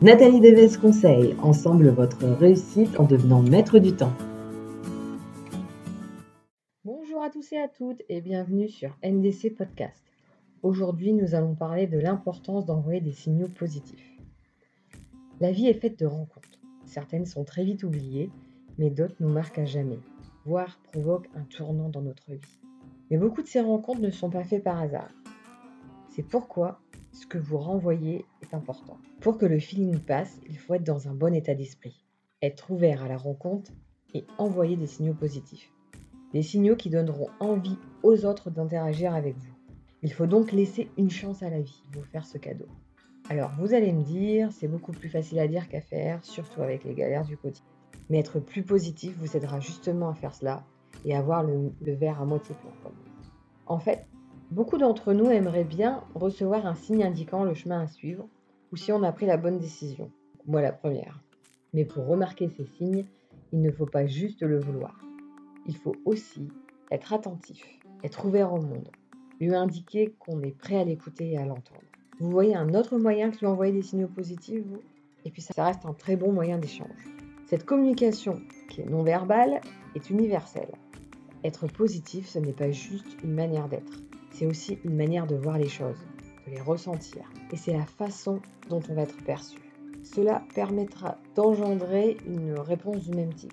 Nathalie Deves conseille, ensemble votre réussite en devenant maître du temps. Bonjour à tous et à toutes et bienvenue sur NDC Podcast. Aujourd'hui, nous allons parler de l'importance d'envoyer des signaux positifs. La vie est faite de rencontres. Certaines sont très vite oubliées, mais d'autres nous marquent à jamais, voire provoquent un tournant dans notre vie. Mais beaucoup de ces rencontres ne sont pas faites par hasard. C'est pourquoi ce que vous renvoyez est important. Pour que le feeling passe, il faut être dans un bon état d'esprit, être ouvert à la rencontre et envoyer des signaux positifs. Des signaux qui donneront envie aux autres d'interagir avec vous. Il faut donc laisser une chance à la vie, vous faire ce cadeau. Alors vous allez me dire, c'est beaucoup plus facile à dire qu'à faire, surtout avec les galères du quotidien. Mais être plus positif vous aidera justement à faire cela et à voir le, verre à moitié plein. En fait, Beaucoup d'entre nous aimeraient bien recevoir un signe indiquant le chemin à suivre ou si on a pris la bonne décision. Moi la première. Mais pour remarquer ces signes, il ne faut pas juste le vouloir. Il faut aussi être attentif, être ouvert au monde, lui indiquer qu'on est prêt à l'écouter et à l'entendre. Vous voyez un autre moyen que lui envoyer des signaux positifs, vous? Et puis ça reste un très bon moyen d'échange. Cette communication, qui est non verbale, est universelle. Être positif, ce n'est pas juste une manière d'être c'est aussi une manière de voir les choses, de les ressentir. Et c'est la façon dont on va être perçu. Cela permettra d'engendrer une réponse du même type.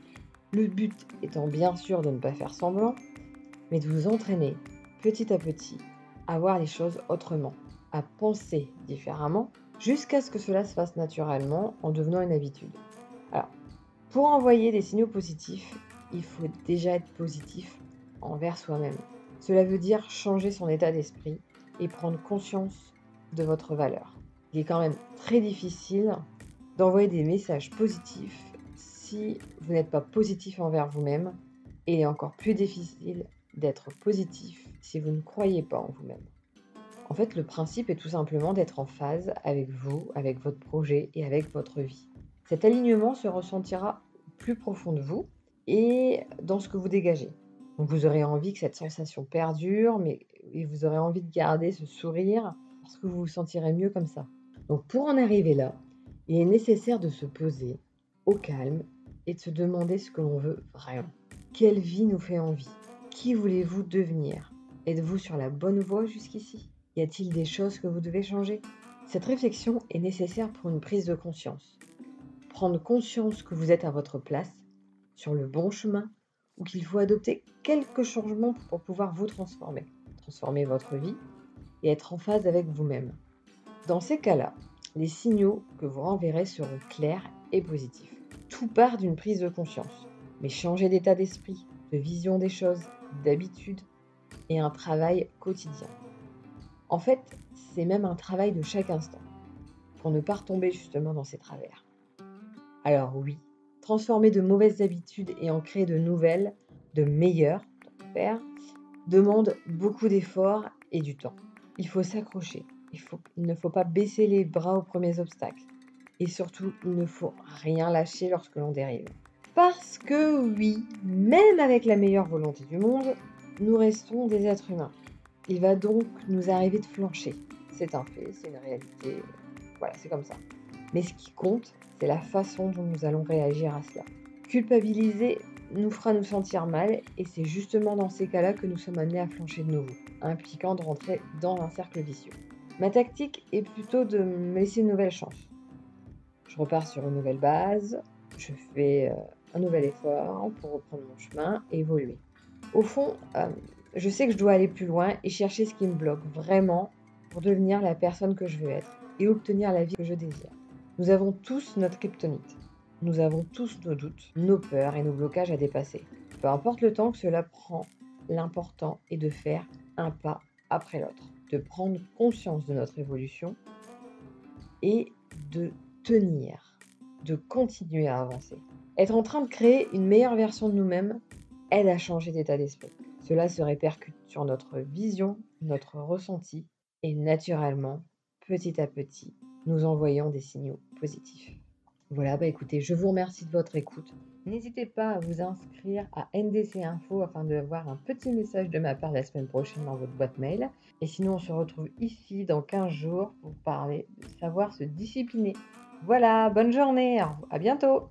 Le but étant bien sûr de ne pas faire semblant, mais de vous entraîner petit à petit à voir les choses autrement, à penser différemment, jusqu'à ce que cela se fasse naturellement en devenant une habitude. Alors, pour envoyer des signaux positifs, il faut déjà être positif envers soi-même. Cela veut dire changer son état d'esprit et prendre conscience de votre valeur. Il est quand même très difficile d'envoyer des messages positifs si vous n'êtes pas positif envers vous-même et il est encore plus difficile d'être positif si vous ne croyez pas en vous-même. En fait, le principe est tout simplement d'être en phase avec vous, avec votre projet et avec votre vie. Cet alignement se ressentira plus profond de vous et dans ce que vous dégagez. Donc vous aurez envie que cette sensation perdure, mais vous aurez envie de garder ce sourire parce que vous vous sentirez mieux comme ça. Donc pour en arriver là, il est nécessaire de se poser au calme et de se demander ce que l'on veut vraiment. Quelle vie nous fait envie? Qui voulez-vous devenir? Êtes-vous sur la bonne voie jusqu'ici? Y a-t-il des choses que vous devez changer? Cette réflexion est nécessaire pour une prise de conscience. Prendre conscience que vous êtes à votre place, sur le bon chemin ou qu'il faut adopter quelques changements pour pouvoir vous transformer, transformer votre vie et être en phase avec vous-même. Dans ces cas-là, les signaux que vous renverrez seront clairs et positifs. Tout part d'une prise de conscience, mais changer d'état d'esprit, de vision des choses, d'habitude et un travail quotidien. En fait, c'est même un travail de chaque instant, pour ne pas retomber justement dans ces travers. Alors oui, transformer de mauvaises habitudes et en créer de nouvelles, de meilleures, demande beaucoup d'efforts et du temps. Il faut s'accrocher. Il ne faut pas baisser les bras aux premiers obstacles. Et surtout, il ne faut rien lâcher lorsque l'on dérive. Parce que oui, même avec la meilleure volonté du monde, nous restons des êtres humains. Il va donc nous arriver de flancher. C'est un fait, c'est une réalité. Voilà, c'est comme ça. Mais ce qui compte, c'est la façon dont nous allons réagir à cela. Culpabiliser nous fera nous sentir mal et c'est justement dans ces cas-là que nous sommes amenés à flancher de nouveau, impliquant de rentrer dans un cercle vicieux. Ma tactique est plutôt de me laisser une nouvelle chance. Je repars sur une nouvelle base, je fais euh, un nouvel effort pour reprendre mon chemin et évoluer. Au fond, euh, je sais que je dois aller plus loin et chercher ce qui me bloque vraiment pour devenir la personne que je veux être et obtenir la vie que je désire. Nous avons tous notre kryptonite. Nous avons tous nos doutes, nos peurs et nos blocages à dépasser. Peu importe le temps que cela prend, l'important est de faire un pas après l'autre, de prendre conscience de notre évolution et de tenir, de continuer à avancer. Être en train de créer une meilleure version de nous-mêmes aide à changer d'état d'esprit. Cela se répercute sur notre vision, notre ressenti et naturellement, petit à petit, nous envoyons des signaux positifs. Voilà, bah écoutez, je vous remercie de votre écoute. N'hésitez pas à vous inscrire à NDC Info afin de voir un petit message de ma part la semaine prochaine dans votre boîte mail. Et sinon, on se retrouve ici dans 15 jours pour parler de savoir se discipliner. Voilà, bonne journée, à bientôt.